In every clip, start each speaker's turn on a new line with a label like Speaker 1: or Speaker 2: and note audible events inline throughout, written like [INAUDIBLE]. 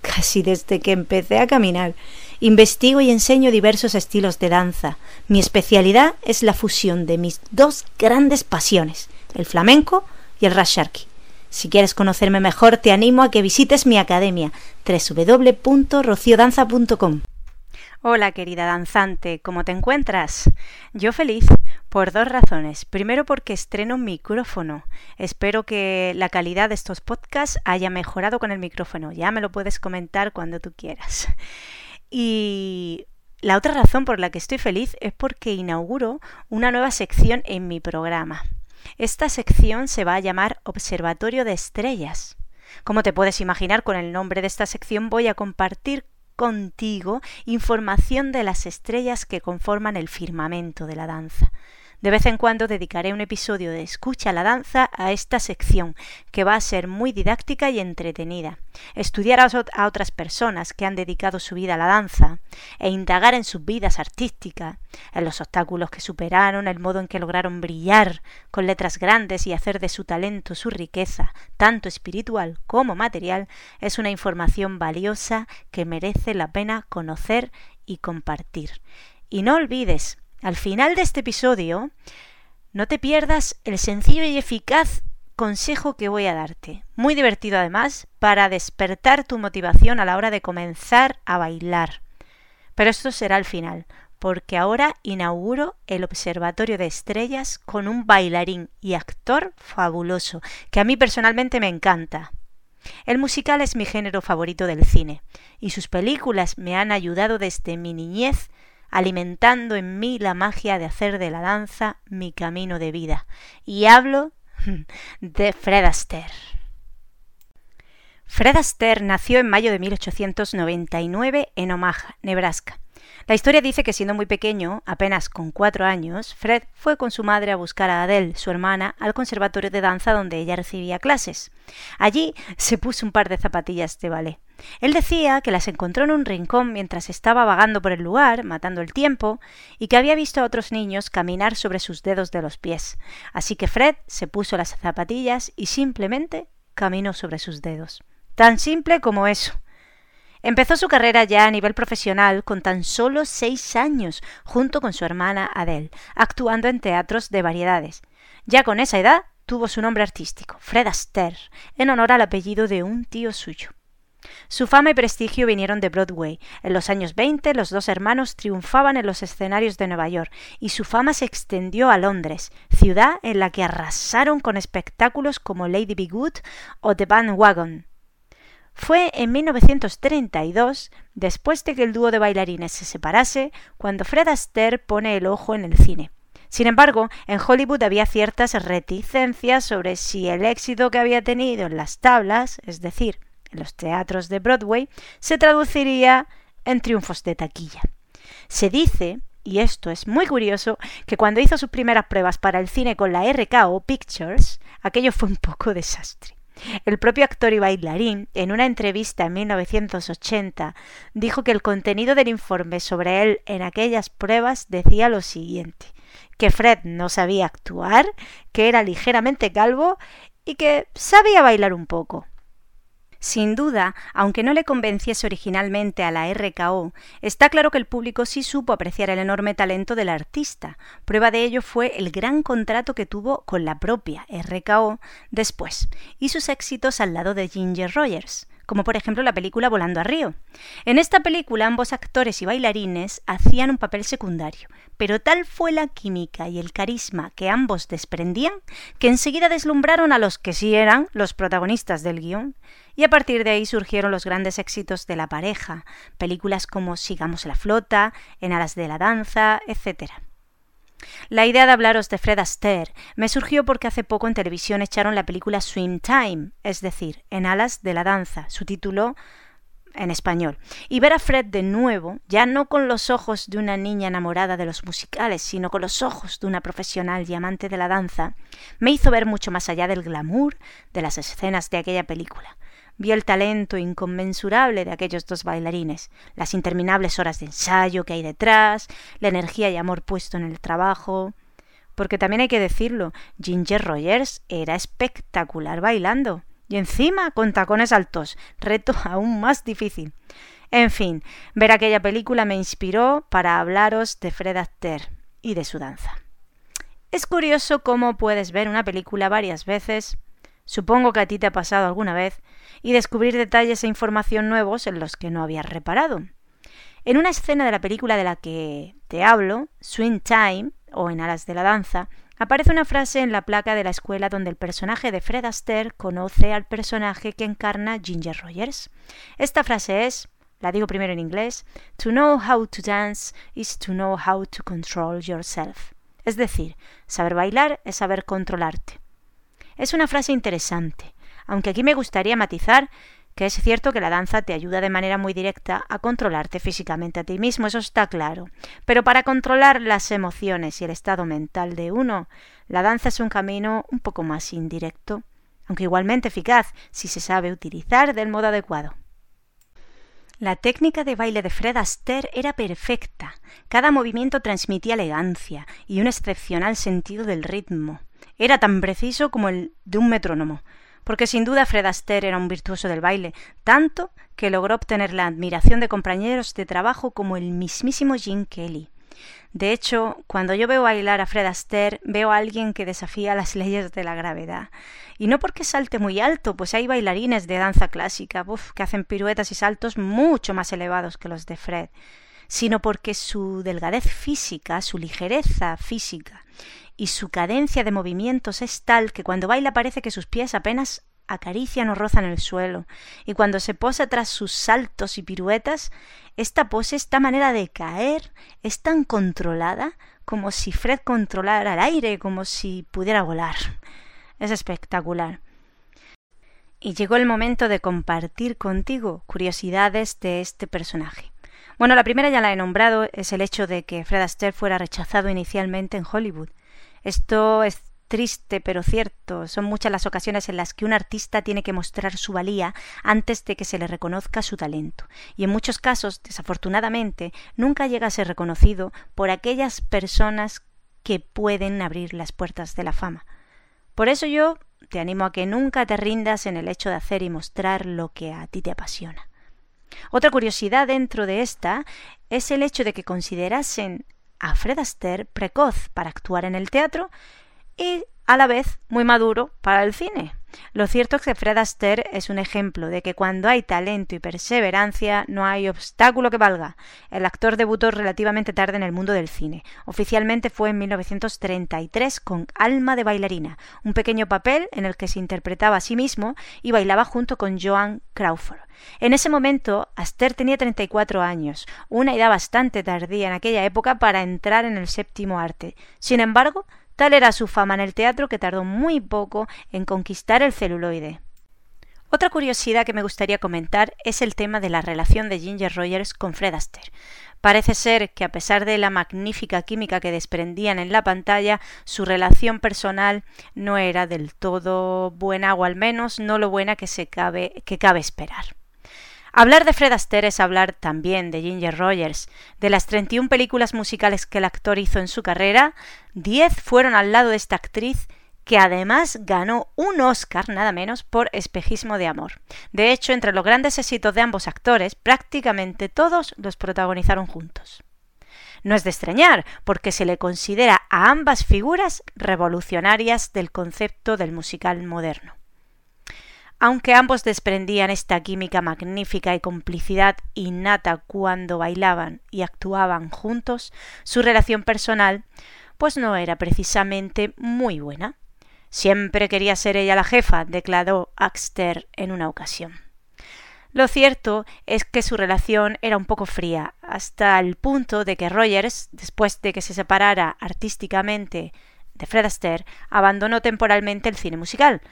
Speaker 1: casi desde que empecé a caminar. Investigo y enseño diversos estilos de danza. Mi especialidad es la fusión de mis dos grandes pasiones, el flamenco y el rasharki. Si quieres conocerme mejor, te animo a que visites mi academia www.rociodanza.com. Hola querida danzante, ¿cómo te encuentras? Yo feliz por dos razones. Primero porque estreno un micrófono. Espero que la calidad de estos podcasts haya mejorado con el micrófono. Ya me lo puedes comentar cuando tú quieras. Y la otra razón por la que estoy feliz es porque inauguro una nueva sección en mi programa. Esta sección se va a llamar Observatorio de Estrellas. Como te puedes imaginar, con el nombre de esta sección voy a compartir contigo información de las estrellas que conforman el firmamento de la danza. De vez en cuando dedicaré un episodio de Escucha la danza a esta sección, que va a ser muy didáctica y entretenida. Estudiar a otras personas que han dedicado su vida a la danza e indagar en sus vidas artísticas, en los obstáculos que superaron, el modo en que lograron brillar con letras grandes y hacer de su talento su riqueza, tanto espiritual como material, es una información valiosa que merece la pena conocer y compartir. Y no olvides al final de este episodio, no te pierdas el sencillo y eficaz consejo que voy a darte. Muy divertido además para despertar tu motivación a la hora de comenzar a bailar. Pero esto será al final, porque ahora inauguro el Observatorio de Estrellas con un bailarín y actor fabuloso, que a mí personalmente me encanta. El musical es mi género favorito del cine, y sus películas me han ayudado desde mi niñez alimentando en mí la magia de hacer de la danza mi camino de vida. Y hablo [LAUGHS] de Fred Astaire. Fred Astaire nació en mayo de 1899 en Omaha, Nebraska. La historia dice que siendo muy pequeño, apenas con cuatro años, Fred fue con su madre a buscar a Adele, su hermana, al conservatorio de danza donde ella recibía clases. Allí se puso un par de zapatillas de ballet. Él decía que las encontró en un rincón mientras estaba vagando por el lugar, matando el tiempo, y que había visto a otros niños caminar sobre sus dedos de los pies. Así que Fred se puso las zapatillas y simplemente caminó sobre sus dedos. Tan simple como eso. Empezó su carrera ya a nivel profesional con tan solo seis años, junto con su hermana Adele, actuando en teatros de variedades. Ya con esa edad tuvo su nombre artístico, Fred Astaire, en honor al apellido de un tío suyo. Su fama y prestigio vinieron de Broadway. En los años 20 los dos hermanos triunfaban en los escenarios de Nueva York y su fama se extendió a Londres, ciudad en la que arrasaron con espectáculos como Lady Be Good o The Bandwagon. Fue en 1932, después de que el dúo de bailarines se separase, cuando Fred Astaire pone el ojo en el cine. Sin embargo, en Hollywood había ciertas reticencias sobre si el éxito que había tenido en las tablas, es decir, en los teatros de Broadway, se traduciría en triunfos de taquilla. Se dice, y esto es muy curioso, que cuando hizo sus primeras pruebas para el cine con la RKO Pictures, aquello fue un poco desastre. El propio actor y bailarín, en una entrevista en 1980, dijo que el contenido del informe sobre él en aquellas pruebas decía lo siguiente que Fred no sabía actuar, que era ligeramente calvo y que sabía bailar un poco. Sin duda, aunque no le convenciese originalmente a la RKO, está claro que el público sí supo apreciar el enorme talento del artista. Prueba de ello fue el gran contrato que tuvo con la propia RKO después, y sus éxitos al lado de Ginger Rogers como por ejemplo la película Volando a Río. En esta película ambos actores y bailarines hacían un papel secundario, pero tal fue la química y el carisma que ambos desprendían que enseguida deslumbraron a los que sí eran los protagonistas del guion, y a partir de ahí surgieron los grandes éxitos de la pareja, películas como Sigamos la flota, En alas de la danza, etc. La idea de hablaros de Fred Astaire me surgió porque hace poco en televisión echaron la película Swim Time, es decir, En alas de la danza. Su título en español, y ver a Fred de nuevo, ya no con los ojos de una niña enamorada de los musicales, sino con los ojos de una profesional y amante de la danza, me hizo ver mucho más allá del glamour de las escenas de aquella película. Vi el talento inconmensurable de aquellos dos bailarines, las interminables horas de ensayo que hay detrás, la energía y amor puesto en el trabajo. Porque también hay que decirlo, Ginger Rogers era espectacular bailando y encima con tacones altos, reto [LAUGHS] aún más difícil. En fin, ver aquella película me inspiró para hablaros de Fred Astaire y de su danza. Es curioso cómo puedes ver una película varias veces, supongo que a ti te ha pasado alguna vez, y descubrir detalles e información nuevos en los que no habías reparado. En una escena de la película de la que te hablo, Swing Time, o En alas de la danza, aparece una frase en la placa de la escuela donde el personaje de Fred Astaire conoce al personaje que encarna Ginger Rogers. Esta frase es, la digo primero en inglés, To know how to dance is to know how to control yourself. Es decir, saber bailar es saber controlarte. Es una frase interesante, aunque aquí me gustaría matizar que es cierto que la danza te ayuda de manera muy directa a controlarte físicamente a ti mismo, eso está claro. Pero para controlar las emociones y el estado mental de uno, la danza es un camino un poco más indirecto, aunque igualmente eficaz si se sabe utilizar del modo adecuado. La técnica de baile de Fred Astaire era perfecta. Cada movimiento transmitía elegancia y un excepcional sentido del ritmo. Era tan preciso como el de un metrónomo porque sin duda Fred Astaire era un virtuoso del baile, tanto que logró obtener la admiración de compañeros de trabajo como el mismísimo Jim Kelly. De hecho, cuando yo veo bailar a Fred Astaire, veo a alguien que desafía las [LAUGHS] leyes de la gravedad. Y no porque salte muy alto, pues hay bailarines de danza clásica que hacen piruetas y saltos mucho más elevados que los de Fred, sino porque su delgadez física, su ligereza física y su cadencia de movimientos es tal que cuando baila parece que sus pies apenas acarician o rozan el suelo, y cuando se posa tras sus saltos y piruetas, esta pose, esta manera de caer, es tan controlada como si Fred controlara el aire, como si pudiera volar. Es espectacular. Y llegó el momento de compartir contigo curiosidades de este personaje. Bueno, la primera ya la he nombrado, es el hecho de que Fred Astaire fuera rechazado inicialmente en Hollywood. Esto es triste pero cierto. Son muchas las ocasiones en las que un artista tiene que mostrar su valía antes de que se le reconozca su talento. Y en muchos casos, desafortunadamente, nunca llega a ser reconocido por aquellas personas que pueden abrir las puertas de la fama. Por eso yo te animo a que nunca te rindas en el hecho de hacer y mostrar lo que a ti te apasiona. Otra curiosidad dentro de esta es el hecho de que considerasen a Fred Astaire precoz para actuar en el teatro y a la vez muy maduro para el cine. Lo cierto es que Fred Astaire es un ejemplo de que cuando hay talento y perseverancia no hay obstáculo que valga. El actor debutó relativamente tarde en el mundo del cine. Oficialmente fue en 1933 con Alma de bailarina, un pequeño papel en el que se interpretaba a sí mismo y bailaba junto con Joan Crawford. En ese momento, Astaire tenía 34 años, una edad bastante tardía en aquella época para entrar en el séptimo arte. Sin embargo, Tal era su fama en el teatro que tardó muy poco en conquistar el celuloide. Otra curiosidad que me gustaría comentar es el tema de la relación de Ginger Rogers con Fred Astaire. Parece ser que a pesar de la magnífica química que desprendían en la pantalla, su relación personal no era del todo buena o al menos no lo buena que se cabe que cabe esperar. Hablar de Fred Astaire es hablar también de Ginger Rogers. De las 31 películas musicales que el actor hizo en su carrera, 10 fueron al lado de esta actriz que además ganó un Oscar nada menos por Espejismo de Amor. De hecho, entre los grandes éxitos de ambos actores, prácticamente todos los protagonizaron juntos. No es de extrañar, porque se le considera a ambas figuras revolucionarias del concepto del musical moderno. Aunque ambos desprendían esta química magnífica y complicidad innata cuando bailaban y actuaban juntos, su relación personal pues no era precisamente muy buena. Siempre quería ser ella la jefa, declaró Axter en una ocasión. Lo cierto es que su relación era un poco fría, hasta el punto de que Rogers, después de que se separara artísticamente de Fred Astaire, abandonó temporalmente el cine musical,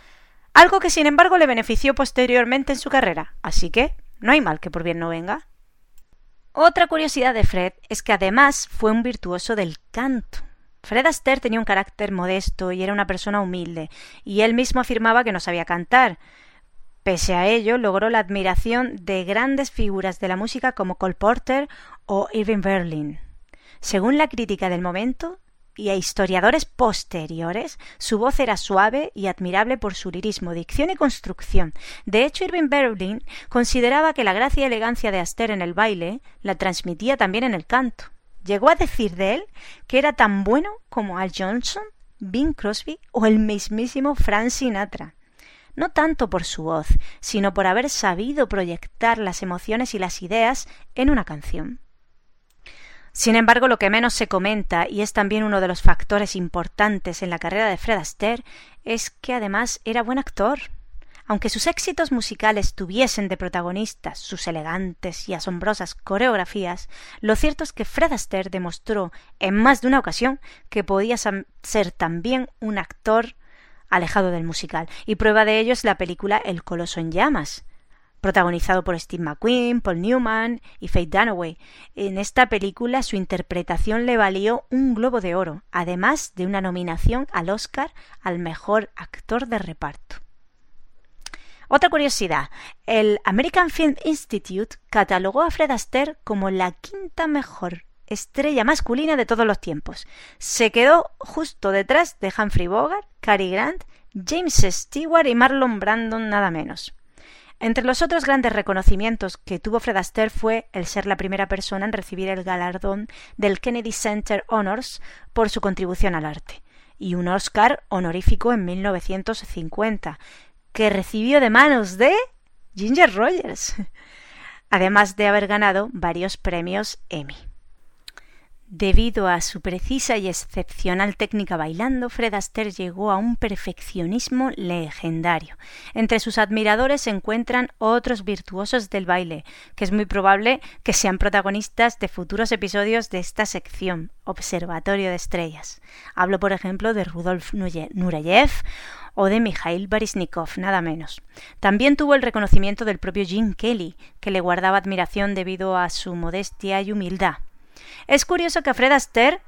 Speaker 1: algo que sin embargo le benefició posteriormente en su carrera, así que no hay mal que por bien no venga. Otra curiosidad de Fred es que además fue un virtuoso del canto. Fred Astaire tenía un carácter modesto y era una persona humilde, y él mismo afirmaba que no sabía cantar. Pese a ello, logró la admiración de grandes figuras de la música como Cole Porter o Irving Berlin. Según la crítica del momento, y a historiadores posteriores, su voz era suave y admirable por su lirismo, dicción y construcción. De hecho, Irving Berlin consideraba que la gracia y elegancia de Aster en el baile la transmitía también en el canto. Llegó a decir de él que era tan bueno como Al Johnson, Bing Crosby o el mismísimo Frank Sinatra no tanto por su voz, sino por haber sabido proyectar las emociones y las ideas en una canción. Sin embargo, lo que menos se comenta, y es también uno de los factores importantes en la carrera de Fred Astaire, es que además era buen actor. Aunque sus éxitos musicales tuviesen de protagonistas sus elegantes y asombrosas coreografías, lo cierto es que Fred Astaire demostró en más de una ocasión que podía ser también un actor alejado del musical, y prueba de ello es la película El Coloso en Llamas, protagonizado por Steve McQueen, Paul Newman y Faye Dunaway. En esta película su interpretación le valió un Globo de Oro, además de una nominación al Oscar al mejor actor de reparto. Otra curiosidad, el American Film Institute catalogó a Fred Astaire como la quinta mejor estrella masculina de todos los tiempos. Se quedó justo detrás de Humphrey Bogart, Cary Grant, James Stewart y Marlon Brandon nada menos. Entre los otros grandes reconocimientos que tuvo Fred Astaire fue el ser la primera persona en recibir el galardón del Kennedy Center Honors por su contribución al arte, y un Oscar honorífico en 1950, que recibió de manos de Ginger Rogers, [LAUGHS] además de haber ganado varios premios Emmy. Debido a su precisa y excepcional técnica bailando, Fred Astaire llegó a un perfeccionismo legendario. Entre sus admiradores se encuentran otros virtuosos del baile, que es muy probable que sean protagonistas de futuros episodios de esta sección, Observatorio de Estrellas. Hablo, por ejemplo, de Rudolf Nureyev o de Mikhail Baryshnikov, nada menos. También tuvo el reconocimiento del propio Jim Kelly, que le guardaba admiración debido a su modestia y humildad. Es curioso que a Fred Astaire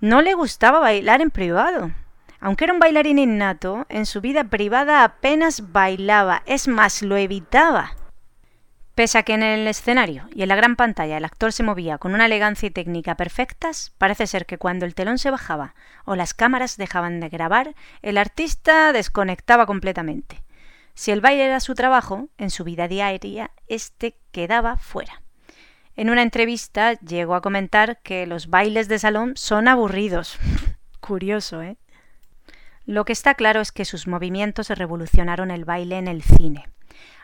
Speaker 1: no le gustaba bailar en privado. Aunque era un bailarín innato, en su vida privada apenas bailaba, es más, lo evitaba. Pese a que en el escenario y en la gran pantalla el actor se movía con una elegancia y técnica perfectas, parece ser que cuando el telón se bajaba o las cámaras dejaban de grabar, el artista desconectaba completamente. Si el baile era su trabajo, en su vida diaria, éste quedaba fuera. En una entrevista llegó a comentar que los bailes de salón son aburridos. [LAUGHS] Curioso, ¿eh? Lo que está claro es que sus movimientos revolucionaron el baile en el cine.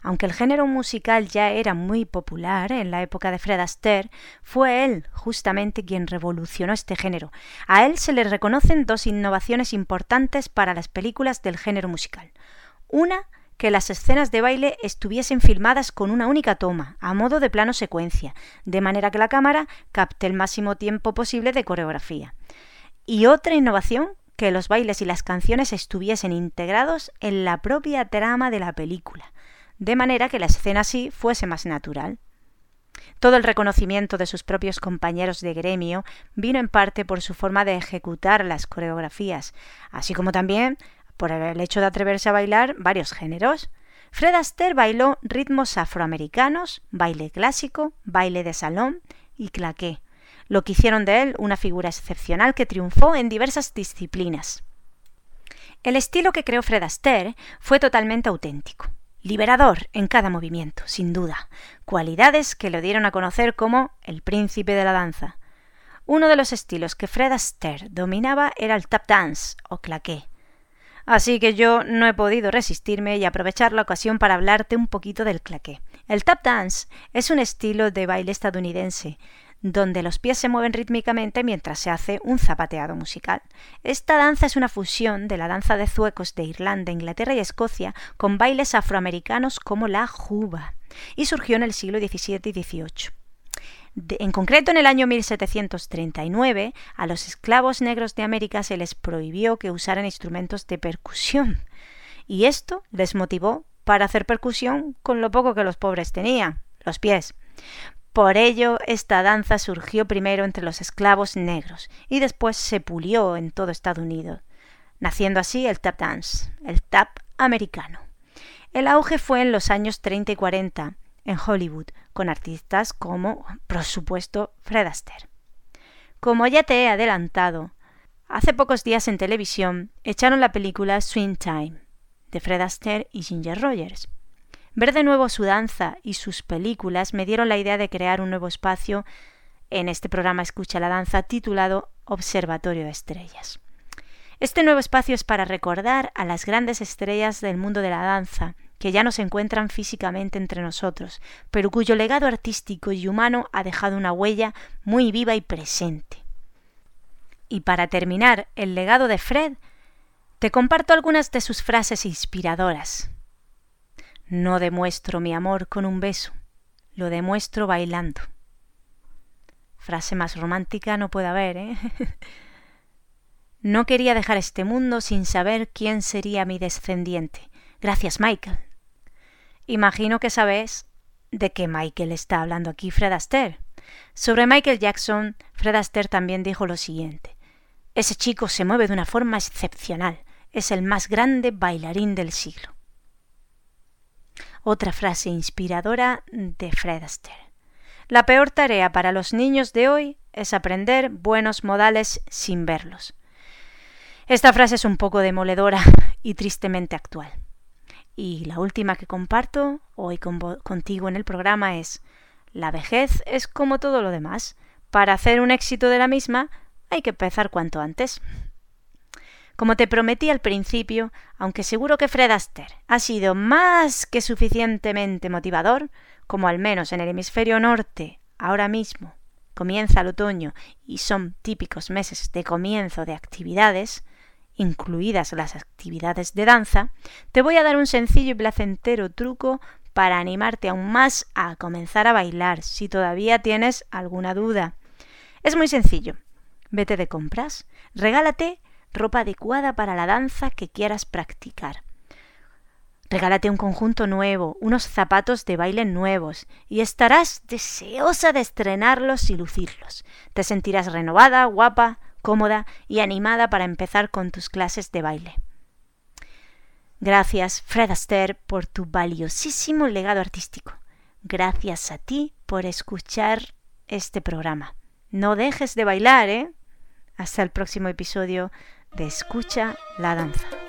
Speaker 1: Aunque el género musical ya era muy popular en la época de Fred Astaire, fue él justamente quien revolucionó este género. A él se le reconocen dos innovaciones importantes para las películas del género musical. Una que las escenas de baile estuviesen filmadas con una única toma, a modo de plano secuencia, de manera que la cámara capte el máximo tiempo posible de coreografía. Y otra innovación, que los bailes y las canciones estuviesen integrados en la propia trama de la película, de manera que la escena así fuese más natural. Todo el reconocimiento de sus propios compañeros de gremio vino en parte por su forma de ejecutar las coreografías, así como también por el hecho de atreverse a bailar varios géneros. Fred Astaire bailó ritmos afroamericanos, baile clásico, baile de salón y claqué, lo que hicieron de él una figura excepcional que triunfó en diversas disciplinas. El estilo que creó Fred Astaire fue totalmente auténtico, liberador en cada movimiento, sin duda, cualidades que lo dieron a conocer como el príncipe de la danza. Uno de los estilos que Fred Astaire dominaba era el tap dance o claqué, Así que yo no he podido resistirme y aprovechar la ocasión para hablarte un poquito del claqué. El tap dance es un estilo de baile estadounidense donde los pies se mueven rítmicamente mientras se hace un zapateado musical. Esta danza es una fusión de la danza de zuecos de Irlanda, Inglaterra y Escocia con bailes afroamericanos como la juba, y surgió en el siglo XVII y XVIII en concreto, en el año 1739, a los esclavos negros de América se les prohibió que usaran instrumentos de percusión, y esto les motivó para hacer percusión con lo poco que los pobres tenían. los pies. Por ello, esta danza surgió primero entre los esclavos negros y después se pulió en todo Estados Unidos, naciendo así el tap dance, el tap americano. El auge fue en los años 30 y 40 en Hollywood, con artistas como, por supuesto, Fred Astaire. Como ya te he adelantado, hace pocos días en televisión echaron la película Swing Time, de Fred Astaire y Ginger Rogers. Ver de nuevo su danza y sus películas me dieron la idea de crear un nuevo espacio en este programa Escucha la Danza titulado Observatorio de Estrellas. Este nuevo espacio es para recordar a las grandes estrellas del mundo de la danza, que ya no se encuentran físicamente entre nosotros, pero cuyo legado artístico y humano ha dejado una huella muy viva y presente. Y para terminar el legado de Fred, te comparto algunas de sus frases inspiradoras. No demuestro mi amor con un beso, lo demuestro bailando. Frase más romántica no puede haber, ¿eh? [LAUGHS] no quería dejar este mundo sin saber quién sería mi descendiente. Gracias, Michael. Imagino que sabes de qué Michael está hablando aquí Fred Astaire. Sobre Michael Jackson, Fred Astaire también dijo lo siguiente. Ese chico se mueve de una forma excepcional. Es el más grande bailarín del siglo. Otra frase inspiradora de Fred Astaire. La peor tarea para los niños de hoy es aprender buenos modales sin verlos. Esta frase es un poco demoledora y tristemente actual. Y la última que comparto hoy contigo en el programa es La vejez es como todo lo demás. Para hacer un éxito de la misma hay que empezar cuanto antes. Como te prometí al principio, aunque seguro que Fred Astaire ha sido más que suficientemente motivador, como al menos en el hemisferio norte, ahora mismo, comienza el otoño y son típicos meses de comienzo de actividades, incluidas las actividades de danza, te voy a dar un sencillo y placentero truco para animarte aún más a comenzar a bailar si todavía tienes alguna duda. Es muy sencillo. Vete de compras, regálate ropa adecuada para la danza que quieras practicar. Regálate un conjunto nuevo, unos zapatos de baile nuevos, y estarás deseosa de estrenarlos y lucirlos. Te sentirás renovada, guapa, cómoda y animada para empezar con tus clases de baile. Gracias, Fred Astaire, por tu valiosísimo legado artístico. Gracias a ti por escuchar este programa. No dejes de bailar, ¿eh? Hasta el próximo episodio de Escucha la Danza.